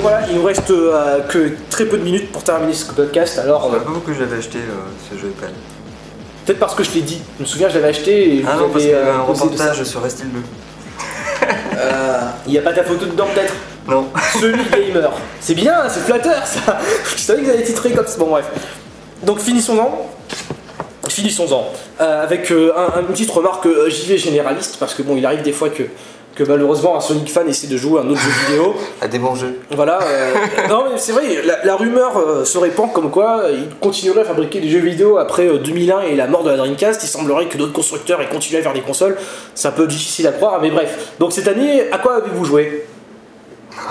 donc voilà, il nous reste euh, que très peu de minutes pour terminer ce podcast. Alors, Je euh, sais pas pourquoi je l'avais acheté euh, ce jeu iPad. peut-être parce que je l'ai dit. Je me souviens, je l'avais acheté et je Ah vous non, parce qu'il y avait euh, un reportage sur Restil 2. Il n'y a pas ta photo dedans, peut-être? Non. Celui gamer. C'est bien, c'est flatteur ça. Je savais que vous allez titrer comme ça. Bon, bref. Donc finissons-en. Finissons-en. Euh, avec euh, un- une petite remarque euh, j'y vais généraliste, parce que bon, il arrive des fois que, que malheureusement un Sonic fan essaie de jouer à un autre jeu vidéo. À des bons jeux. Voilà. euh, non, mais c'est vrai, la, la rumeur euh, se répand comme quoi euh, il continuerait à fabriquer des jeux vidéo après euh, 2001 et la mort de la Dreamcast. Il semblerait que d'autres constructeurs aient continué à faire des consoles. C'est un peu difficile à croire, mais bref. Donc cette année, à quoi avez-vous joué?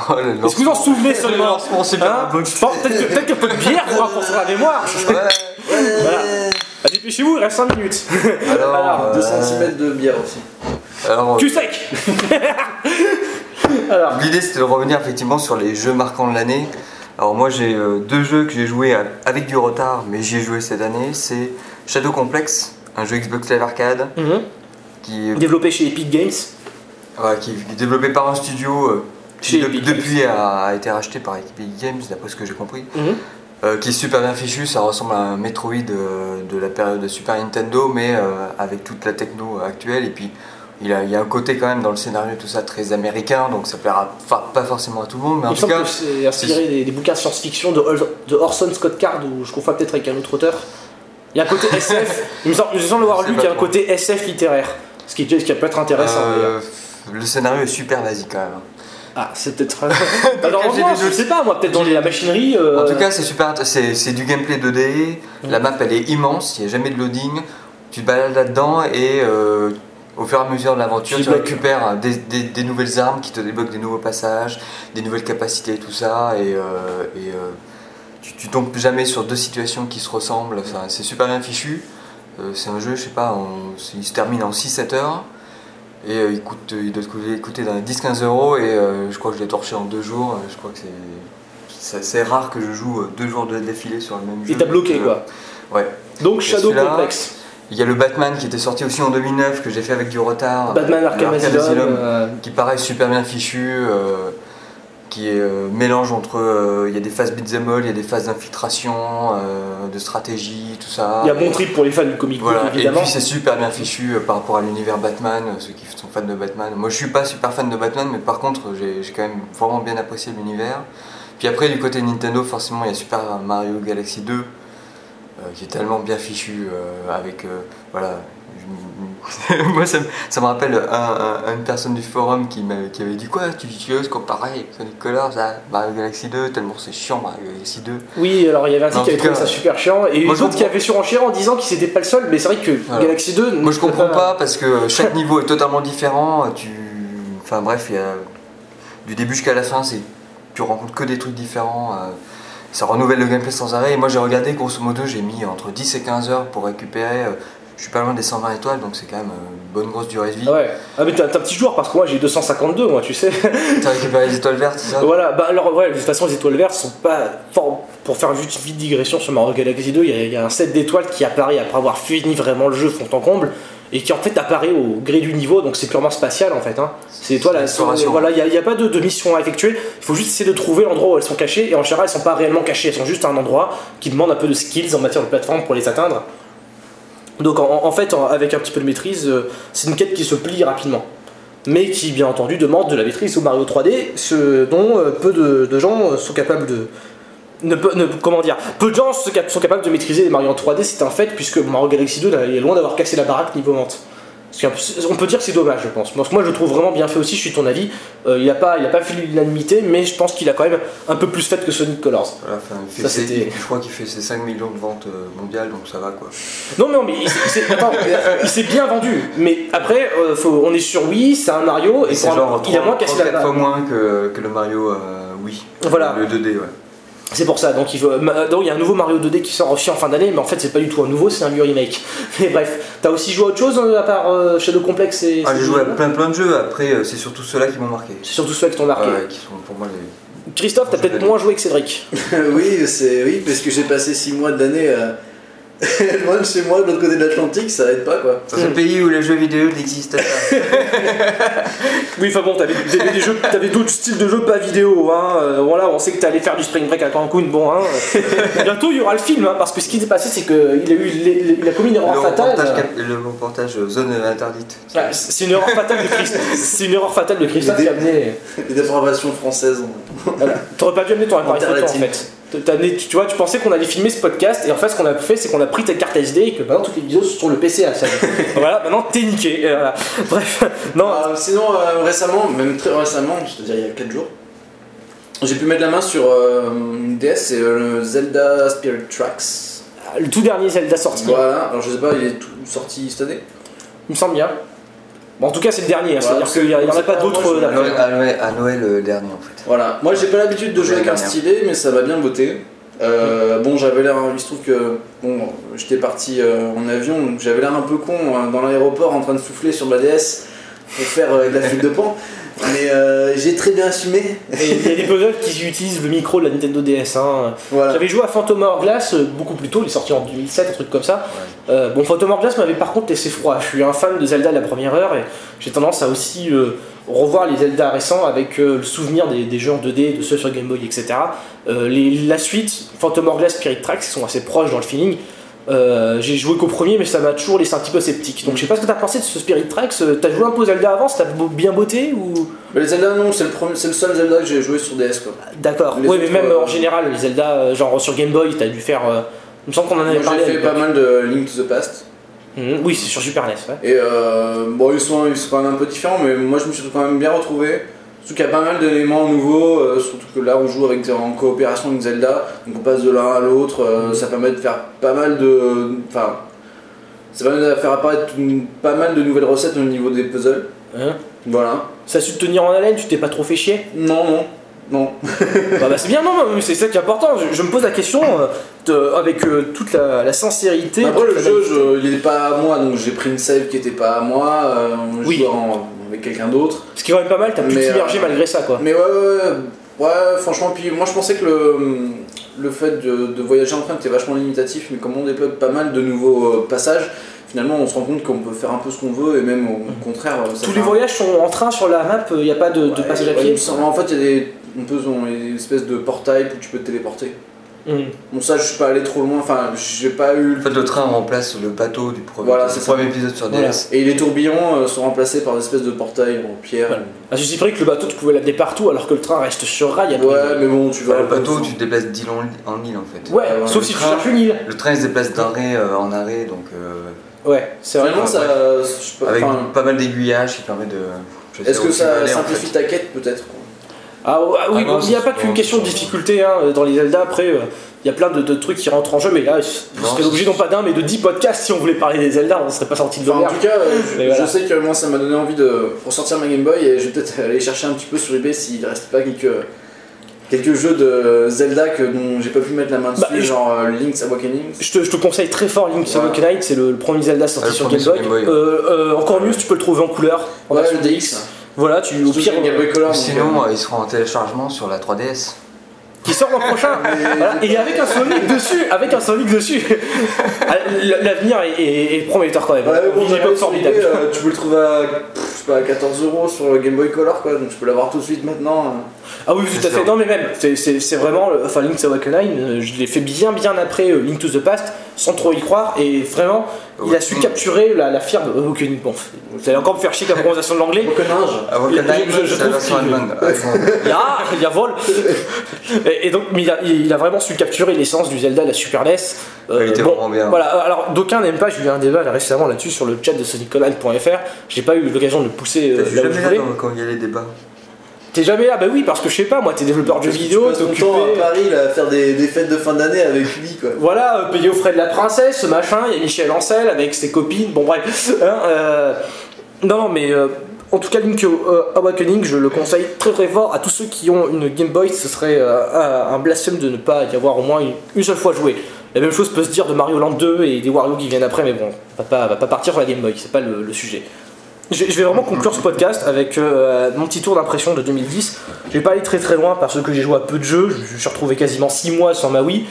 Oh, Est-ce que vous en souvenez Le seulement? Hein? Box. Je pense Peut-être qu'un peu de bière vous rapportera la mémoire. Voilà. Bah, Dépêchez-vous, il reste 5 minutes. Alors, Alors, euh, 2 cm de bière aussi. Alors, Cul sec Alors, L'idée c'était de revenir effectivement sur les jeux marquants de l'année. Alors moi j'ai euh, deux jeux que j'ai joués à- avec du retard mais j'y ai joué cette année. C'est Shadow Complex, un jeu Xbox Live Arcade mhm. qui, est- développé chez Epic Games. qui est développé par un studio euh, qui de- depuis a, a été racheté par Epic Games d'après ce que j'ai compris. Mhm. Euh, qui est super bien fichu, ça ressemble à un Metroid de la période de Super Nintendo mais avec toute la techno actuelle et puis il, a, il y a un côté quand même dans le scénario tout ça très américain donc ça plaira pas forcément à tout le monde mais en Il tout cas que c'est inspiré des, des bouquins de science-fiction de, Orson Scott Card, ou je confonds peut-être avec un autre auteur. Il y a un côté SF, il me semble, il me semble avoir Je sais lu qu'il y a un côté SF littéraire. Ce qui, est- ce qui peut être intéressant. Euh, le scénario est super basique quand même. Ah, c'est peut-être. Alors, j'ai non, des je sais pas, moi, peut-être dans la machinerie. euh, En tout cas, c'est super, c'est du gameplay 2D. La map elle est immense, il n'y a jamais de loading. Tu te balades là-dedans et euh, au fur et à mesure de l'aventure, Tu récupères des, des- des nouvelles armes qui te débloquent des nouveaux passages, des nouvelles capacités, tout ça. Et, euh, et, euh, tu, tu tombes jamais sur deux situations qui se ressemblent. Enfin, c'est super bien fichu. Euh, c'est un jeu, je sais pas, on- il se termine en 6-7 heures. Et il, coûte, il doit coûter, coûter dans les 10-15 euros et je crois que je l'ai torché en deux jours. Je crois que c'est, c'est, rare que je joue deux jours de défilé sur le même jeu. Et t'as bloqué Donc, quoi. Ouais. Donc, Shadow Complex. Il y a le Batman qui était sorti aussi en 2009 que j'ai fait avec du retard. Batman Arkham Asylum. Euh, Qui paraît super bien fichu. euh, qui est euh, mélange entre. Il y a des phases beat'em all, il y a des phases d'infiltration, de stratégie, tout ça. Il y a bon trip pour les fans du comic book, et puis c'est super bien fichu par rapport à l'univers Batman, ceux qui sont fans de Batman. Moi je suis pas super fan de Batman, mais par contre j'ai j'ai quand même vraiment bien apprécié l'univers. Puis après du côté Nintendo, forcément il y a Super Mario Galaxy 2, euh, qui est tellement bien fichu euh, avec. euh, voilà. Moi ça, me- ça me rappelle un- un- une personne du forum qui, m'a- qui avait dit quoi Tu, oses comparer Sonic Colors à Mario Galaxy 2 tellement c'est chiant Mario Galaxy 2. Oui, alors il y avait un type qui avait trouvé ça super chiant, et moi, d'autres qui avaient surenchéré en disant qu'il n'était pas le seul, mais c'est vrai que. Galaxy 2. Moi je comprends pas parce que chaque niveau est totalement différent. Tu... Enfin bref, il y a... du début jusqu'à la fin, c'est... tu rencontres que des trucs différents. euh, Ça renouvelle le gameplay sans arrêt. Et moi j'ai regardé, grosso modo, j'ai mis entre 10 et 15 heures pour récupérer. euh, Je suis pas loin des 120 étoiles, donc c'est quand même euh, une bonne grosse durée de vie. Ah ouais. Ah, mais t'es un petit joueur, parce que moi j'ai 252, moi, tu sais. T'as récupéré les étoiles vertes, c'est ça? Voilà, bah alors ouais, de toute façon les étoiles vertes sont pas pour faire une vite digression sur Mario Galaxy 2, il y, y a un set d'étoiles qui apparaît après avoir fini vraiment le jeu fond en comble et qui en fait apparaît au gré du niveau, donc c'est purement spatial en fait. Hein. C'est sont- l'exploration. voilà, il n'y a, pas de, de mission à effectuer, il faut juste essayer de trouver l'endroit où elles sont cachées et en général elles sont pas réellement cachées, elles sont juste à un endroit qui demande un peu de skills en matière de plateforme pour les atteindre. Donc en, en fait, en- avec un petit peu de maîtrise, euh, c'est une quête qui se plie rapidement mais qui bien entendu demande de la maîtrise au Mario 3D, ce dont euh, peu de, de gens sont capables de. Ne, peut- ne- comment dire Peu de gens sont capables de maîtriser les Mario en 3D, c'est un fait, puisque Mario Galaxy 2 là, il est loin d'avoir cassé la baraque niveau vente. On peut dire que c'est dommage, je pense. Parce que moi, je le trouve vraiment bien fait aussi, je suis ton avis. Euh, il n'a pas, il a pas fait l'unanimité, mais je pense qu'il a quand même un peu plus fait que Sonic Colors. Voilà, enfin, il fait Ça, ses- je crois qu'il fait ses 5 millions de ventes euh, mondiales, donc ça va quoi. Non, mais, non, mais il, s'est- bien vendu. Mais après, euh, faut- on est sur Wii, c'est un Mario, et Et c'est pour un- genre il a moins cassé la 4 baraque. fois moins que, que le Mario euh, Wii. Voilà. Le 2D, ouais. C'est pour ça, donc il, faut- ma- donc il y a un nouveau Mario 2D qui sort aussi en fin d'année, mais en fait c'est pas du tout un nouveau, c'est un vieux remake. Mais bref, t'as aussi joué à autre chose euh, à part euh, Shadow Complex et. Ah, j'ai joué à plein plein de jeux, après euh, c'est surtout ceux-là qui m'ont marqué. C'est surtout ceux qui t'ont marqué. Ouais, qui sont pour moi les. Christophe, t'as peut-être moins joué que Cédric. oui, c'est oui, parce que j'ai passé 6 mois de l'année à, Loin de chez moi, de l'autre côté de l'Atlantique, ça aide pas quoi. Dans un pays où les jeux vidéo n'existent pas. Oui, enfin bon, t'avais t'avais des jeux, t'avais d'autres styles de jeux pas vidéo, hein. euh, voilà, on sait que t'allais faire du spring break à Cancun, bon, hein. bientôt il y aura le film, hein, parce que ce qui s'est passé, c'est qu'il a eu, les- il a commis une Le erreur fatale. reportage, cap- le reportage euh, zone interdite. ah, C'est une erreur fatale de Christophe. C'est une erreur fatale de Christophe qui a amené. Les dépravations françaises. Voilà. T'aurais pas dû amener ton appareil photo en fait. Tu, vois, tu pensais qu'on allait filmer ce podcast et en fait ce qu'on a fait c'est qu'on a pris ta carte SD et que maintenant toutes les vidéos sont sur le PC à ça. voilà, maintenant t'es niqué. et voilà. Bref, non, Ah, sinon, euh, récemment, même très récemment, c'est-à-dire il y a 4 jours, j'ai pu mettre la main sur euh, une DS, c'est euh, le Zelda Spirit Tracks. le tout dernier Zelda sorti, Voilà, alors je sais pas, il est tout sorti cette année? Il me semble bien. Bon, en tout cas c'est le dernier, hein, Voilà, c'est-à-dire qu'il n'y en a pas d'autres je- À. Noël, à Noël- à Noël, euh, dernier en fait. Voilà, moi j'ai pas l'habitude de jouer avec un stylet, mais ça m'a bien beauté. Euh, bon, j'avais l'air, il se trouve que bon, j'étais parti euh, en avion, donc j'avais l'air un peu con euh, dans l'aéroport en train de souffler sur ma DS pour faire euh, de la file de pan. Mais euh, j'ai très bien assumé. Il y a des puzzles qui utilisent le micro de la Nintendo DS. Hein. Voilà. J'avais joué à Phantom Hourglass euh, beaucoup plus tôt, il est sorti en 2007, un truc comme ça. Euh, bon, Phantom Hourglass m'avait par contre laissé froid. Je suis un fan de Zelda de la première heure et j'ai tendance à aussi euh, revoir les Zelda récents avec le souvenir des, des jeux en 2D, de ceux sur Game Boy, etc. Les- la suite, Phantom Hourglass, Spirit Tracks, sont assez proches dans le feeling. Euh, j'ai joué qu'au premier, mais ça m'a toujours laissé un petit peu sceptique. Donc je sais pas ce que t'as pensé de ce Spirit Tracks. Euh, T'as joué un peu Zelda avant, ça t'a beau- bien botté ou? Mais les Zelda, non, c'est le, premier- c'est le seul Zelda que j'ai joué sur DS quoi. D'accord. Oui, mais même euh, en général, les Zelda, genre sur Game Boy, t'as dû faire. euh, Il me semble qu'on en avait Moi parlé. j'ai fait pas mal de Link to the Past. Mhm, Oui, c'est sur Super NES. Ouais. Et euh, bon, ils sont, ils sont quand même un peu différents, mais moi je me suis quand même bien retrouvé. Surtout qu'il y a pas mal d'éléments nouveaux, euh, surtout que là on joue avec, en coopération avec Zelda, donc on passe de l'un à l'autre, euh, ça permet de faire pas mal de. Enfin. Ça permet de faire apparaître une- pas mal de nouvelles recettes au niveau des puzzles. Hein? Voilà. Ça a su te tenir en haleine, tu t'es pas trop fait chier? Non, non, non. bah, bah, c'est bien, non, mais c'est ça qui est important. Je, je me pose la question euh, de- avec euh, toute la, la sincérité. Après le jeu, je- il est pas à moi, donc j'ai pris une save qui était pas à moi, euh, Oui. en- avec quelqu'un d'autre. Ce qui est quand même pas mal, t'as pu Mais, t'immerger euh, malgré ça, quoi. Mais ouais, ouais, ouais, ouais, franchement, puis moi je pensais que le, le fait de, de voyager en train était vachement limitatif, mais comme on débloque pas mal de nouveaux euh, passages, finalement on se rend compte qu'on peut faire un peu ce qu'on veut, et même au contraire. ça Mm. Tous les un- voyages sont en train sur la map, il n'y a pas de, de passage à pied. en fait, il y a des, on peut, on- il y a des espèces de portails où tu peux te téléporter. Mhm. Bon, ça, je suis pas allé trop loin, enfin, j'ai pas eu. En fait, le train remplace le bateau du premier, Voilà, c'est premier épisode sur Voilà. DS. Et les tourbillons euh, sont remplacés par des espèces de portails en pierre. Voilà. Ah, je suis vrai que le bateau, tu pouvais l'amener partout alors que le train reste sur rail. après. Ouais, mais bon, tu vas. Enfin, le bateau, tu te déplaces d'île en, en île en fait. Ouais, Ouais, sauf le si tu train- cherches une île. Le train il se déplace d'arrêt euh, en arrêt, donc euh, Ouais, c'est vrai. Finalement, ça. avec pas mal d'aiguillages qui permet de. Est-ce que tu ça simplifie fait. ta quête peut-être Ah, ah oui, Ah il n'y a pas qu'une question de difficulté hein, dans les Zelda. Après, euh, il y a plein de, de trucs qui rentrent en jeu, mais là, serez c'est- obligé non pas d'un, mais de 10 podcasts si on voulait parler des Zelda, on ne serait pas sorti de Enfin, en tout cas, euh, je, Mais voilà. je sais que moi ça m'a donné envie de ressortir ma Game Boy et je vais peut-être aller chercher un petit peu sur eBay s'il reste pas quelques, quelques jeux de Zelda que, dont j'ai pas pu mettre la main dessus, Bah, je- genre euh, Link's Awakening. Je te, je te conseille très fort Link's Ouais. Awakening, c'est le, le premier Zelda sorti Ah, sur Game Boy. Game Boy, Euh, euh, encore mieux si tu peux le trouver en couleur, en Ouais, le DX. Voilà, tu, au pire, sur Game Boy Color. donc, Sinon, euh, euh, ils seront en téléchargement sur la 3DS. qui sort l'an prochain. Voilà, et avec un Sonic dessus, avec un Sonic dessus. Ah, L'avenir est, est- est prometteur quand même. Ouais, bon, Il pas formidable. formidable. tu peux le trouver à, pff, je sais pas, à 14 euros sur Game Boy Color quoi, donc je peux l'avoir tout de suite maintenant. Ah oui, tout à fait. Non, mais même, c'est- vraiment. Enfin, Link's Awakening, euh, je l'ai fait bien, bien après euh, Link to the Past, sans trop y croire, et vraiment, il a su capturer la, la firme. Bon, vous allez encore me faire chier avec la prononciation de l'anglais. Ah. Il y a, vol. Et, et donc, mais il a, il a vraiment su capturer l'essence du Zelda, de la Super NES. Euh, Il était bon, vraiment bien. Voilà, alors d'aucuns n'aiment pas, j'ai eu un débat là, récemment là-dessus sur le chat de soniconline.fr. J'ai pas eu l'occasion de pousser euh, là où je là voulais. dans- quand il y a les débats. T'es jamais là Bah oui, parce que je sais pas, moi, t'es développeur de jeux vidéo, t'es occupé. temps à Paris là, à faire des, des fêtes de fin d'année avec lui quoi. Voilà, euh, payé aux frais de la princesse, machin, il y a Michel Ancel avec ses copines, bon bref. hein, euh, non, non, mais euh, en tout cas, Link euh, Awakening, je le conseille très très fort à tous ceux qui ont une Game Boy, ce serait un blasphème de ne pas y avoir au moins une, une seule fois joué. La même chose peut se dire de Mario Land 2 et des Wario qui viennent après, mais bon, on va pas, va pas partir sur la Game Boy, c'est pas le, le sujet. Je, vais vraiment conclure ce podcast avec euh, mon petit tour d'impression de 2010. Je vais pas aller très très loin parce que j'ai joué à peu de jeux, je, je suis retrouvé quasiment 6 mois sans ma Wii.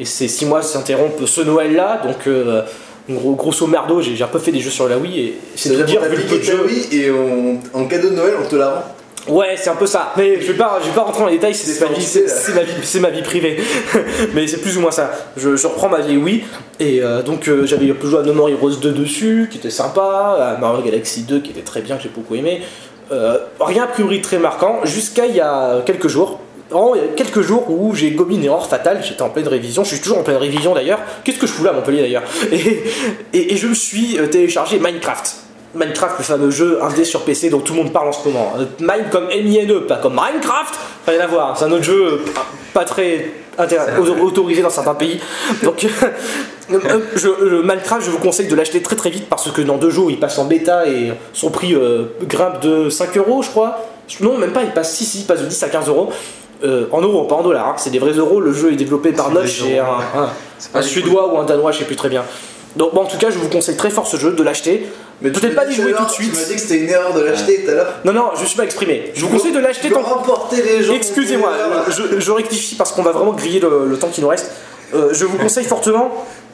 Et ces 6 mois s'interrompent ce Noël-là, donc euh, gros, grosso merdo, j'ai j'ai un peu fait des jeux sur la Wii et c'est C'est-à-dire dire le peu de jeux. Wii et on- en cadeau de Noël, on te la rend. Ouais, c'est un peu ça. Mais je vais pas, je vais pas rentrer dans les détails, c'est ma, vie- ma vie, c'est ma vie privée. Mais c'est plus ou moins ça. Je, je reprends ma vieille Wii et euh, donc euh, j'avais joué à No More Heroes 2 dessus, qui était sympa, à Mario Galaxy 2 qui était très bien, que j'ai beaucoup aimé. Euh, rien a priori très marquant jusqu'à il y a quelques jours. Vraiment, il y a quelques jours où j'ai gommé une erreur fatale, j'étais en pleine révision, je suis toujours en pleine révision d'ailleurs. Qu'est-ce que je fous là à Montpellier d'ailleurs? Et, et, et je me suis téléchargé Minecraft. Minecraft, le fameux jeu indé sur PC dont tout le monde parle en ce moment. Euh, Mine comme M-I-N-E, pas comme Minecraft, rien à voir. C'est un autre jeu euh, pas très autorisé dans certains pays. Donc, euh, euh, je, Minecraft, je vous conseille de l'acheter très très vite parce que dans deux jours il passe en bêta et son prix euh, grimpe de 5 euros, je crois. Non, même pas, il passe, si, si, il passe de 10 à 15 euros. Euh, en euros, pas en dollars, hein. c'est des vrais euros. Le jeu est développé par Notch et un, un- suédois ou un danois, je sais plus très bien. Donc, bon, en tout cas, je vous conseille très fort ce jeu, de l'acheter. Mais Peut-être pas d'y jouer tout de suite. Tu m'as dit que c'était une erreur de l'acheter tout à l'heure. Non, non, je me suis pas exprimé. Je vous conseille de l'acheter tant remporter les gens. Excusez-moi, je, je rectifie parce qu'on va vraiment griller le, le temps qui nous reste. Euh, je vous conseille fortement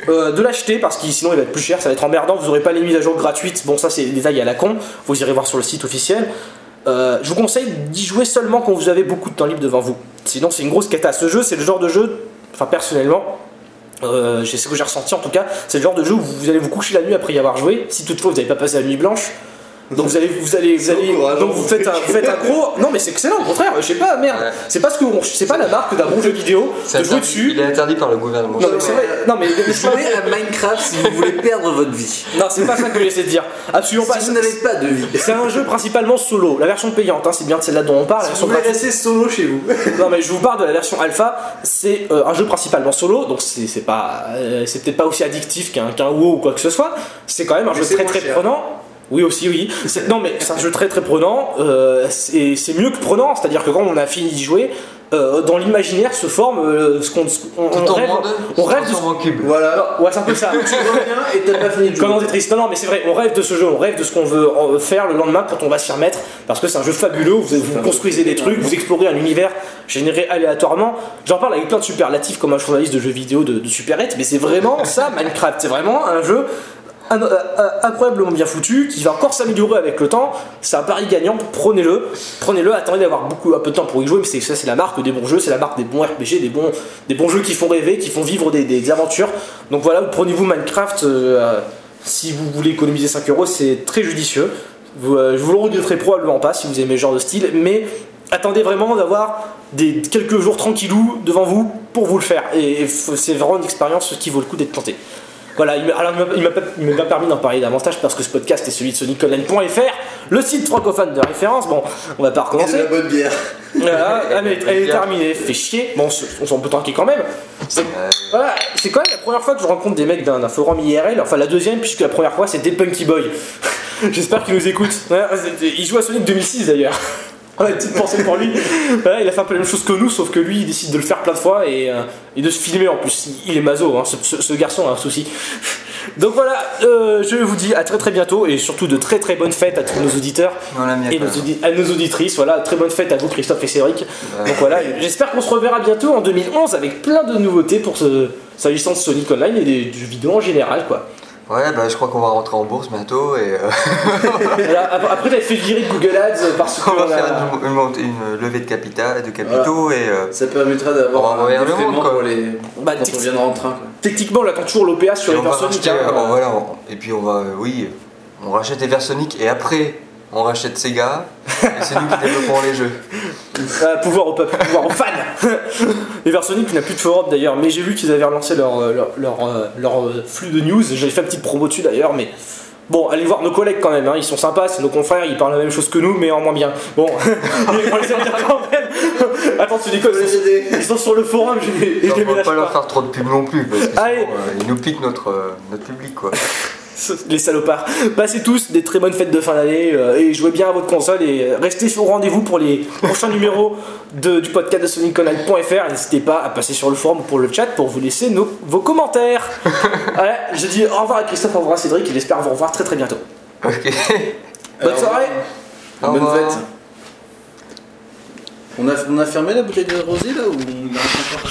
euh, de l'acheter parce que sinon il va être plus cher, ça va être emmerdant, vous n'aurez pas les mises à jour gratuites. Bon, ça c'est des détails à la con, vous irez voir sur le site officiel. Euh, je vous conseille d'y jouer seulement quand vous avez beaucoup de temps libre devant vous. Sinon, c'est une grosse cata. Ce jeu, c'est le genre de jeu, enfin personnellement, euh, c'est ce que j'ai ressenti en tout cas, c'est le genre de jeu où vous allez vous coucher la nuit après y avoir joué, si toutefois vous n'avez pas passé la nuit blanche. Donc vous allez, vous allez, vous allez, donc vous faites un, vous faites un gros. Non mais c'est excellent, au contraire. Je sais pas, merde. Ouais. C'est pas ce que, c'est pas la marque d'un bon jeu vidéo C'est de jouer interdit- dessus. Il est interdit par le gouvernement. Non mais c'est vrai. Non mais, mais Jouez à Minecraft si vous voulez perdre votre vie. non, c'est pas ça que j'essaie de dire. Absolument pas. Si vous n'avez pas de vie. C'est un jeu principalement solo. La version payante, hein, c'est bien de celle-là dont on parle. La Si version vous voulez rester solo chez vous. Non mais je vous parle de la version alpha, c'est euh, un jeu principalement solo, donc c'est c'est pas, euh, c'est peut-être pas aussi addictif qu'un qu'un WoW ou quoi que ce soit. C'est quand même un Mais jeu c'est très très cher. prenant. Oui aussi oui. C'est- Non mais c'est un jeu très très prenant. euh, c'est c'est mieux que prenant, c'est-à-dire que quand on a fini d'y jouer, euh, dans l'imaginaire se forme euh, ce qu'on on, on rêve. monde, on rêve de- en cube. Voilà. Ouais c'est un peu ça. Et t'as pas fini de Comme dans jouer. Tetris. Non, non, mais c'est vrai, on rêve de ce jeu, on rêve de ce qu'on veut en- faire le lendemain quand on va s'y remettre, parce que c'est un jeu fabuleux, vous, vous construisez des trucs, vous explorez un univers généré aléatoirement. J'en parle avec plein de superlatifs comme un journaliste de jeux vidéo de, de Superette, mais c'est vraiment ça, Minecraft. C'est vraiment un jeu euh, euh, incroyablement bien foutu, qui va encore s'améliorer avec le temps. C'est un pari gagnant, prenez-le. Prenez-le, attendez d'avoir beaucoup, un peu de temps pour y jouer, mais c'est, ça c'est la marque des bons jeux, c'est la marque des bons RPG, des bons, des bons jeux qui font rêver, qui font vivre des, aventures. Donc voilà, prenez-vous Minecraft. euh, si vous voulez économiser 5 euros, c'est très judicieux. Vous, euh, je vous le regretterai probablement pas si vous aimez ce genre de style, mais attendez vraiment d'avoir des quelques jours tranquillou devant vous pour vous le faire. Et f- c'est vraiment une expérience qui vaut le coup d'être tenté. Voilà, il m'a- alors il m'a- il m'a pas- il m'a pas permis d'en parler davantage parce que ce podcast est celui de soniconline.fr, le site francophone de référence. Bon, on va pas Et de recommencer. la bonne bière. Voilà, elle est, elle est terminée, fait chier. Bon, on se- on s'en peut tranquille quand même. C'est voilà, c'est quand même la première fois que je rencontre des mecs d'un forum IRL, enfin la deuxième, puisque la première fois c'était Punky Boy. J'espère qu'il nous écoute. Ouais, c'était- il joue à Sonic 2006 d'ailleurs. Voilà, petite pensée pour lui. Voilà, il a fait un peu la même chose que nous, sauf que lui il décide de le faire plein de fois et, euh, et de se filmer en plus. Il, il est maso, hein, ce, ce- ce garçon a un souci. Donc voilà, euh, je vous dis à très très bientôt et surtout de très très bonnes fêtes à tous nos auditeurs Voilà, et nos, audi- à nos auditrices. Voilà, très bonne fête à vous Christophe et Cédric. Donc voilà, j'espère qu'on se reverra bientôt en 2011 avec plein de nouveautés pour ce, s'agissant de Sonic Online et des, du jeux vidéo en général quoi. Ouais, bah je crois qu'on va rentrer en bourse bientôt et euh, après d'être fait virer de Google Ads parce on va qu'on a- faire une, une mont- une levée de capital, de capitaux et euh, Ça permettra On d'avoir va un envoyer le défraiement monde, quoi. pour les. Bah, quand on viendra en train. Quoi. techniquement on attend toujours l'OPA sur et les on va racheter, euh, voilà, on- et puis on va, euh, oui, on rachète les Versonic et après on rachète Sega et c'est nous qui développons les jeux. Euh, pouvoir au peuple, pouvoir aux fans. Les Versonic n'a plus de forum d'ailleurs, mais j'ai vu qu'ils avaient relancé leur, euh, leur, leur, euh, leur, flux de news. J'avais fait une petite promo dessus d'ailleurs, mais bon, allez voir nos collègues quand même. hein. Ils sont sympas, c'est nos confrères, ils parlent la même chose que nous, mais en moins bien. Bon, on les aime bien quand même. Attends, tu déconnes, ils sont, ils sont sur le forum, je les, et je les on va pas leur faire trop de pub non plus parce que sinon, Allez. euh, ils nous piquent notre, notre public quoi. Les salopards. Passez tous des très bonnes fêtes de fin d'année euh, et jouez bien à votre console et restez au rendez-vous pour les prochains numéros de- du podcast de SonicConnect.fr. N'hésitez pas à passer sur le forum ou pour le chat pour vous laisser nos, vos commentaires. voilà, je dis au revoir à Christophe, au revoir à Cédric et j'espère vous revoir très très bientôt. Ok. Bonne soirée Au Bonne fête. On a, on a fermé la bouteille de rosé là ou on encore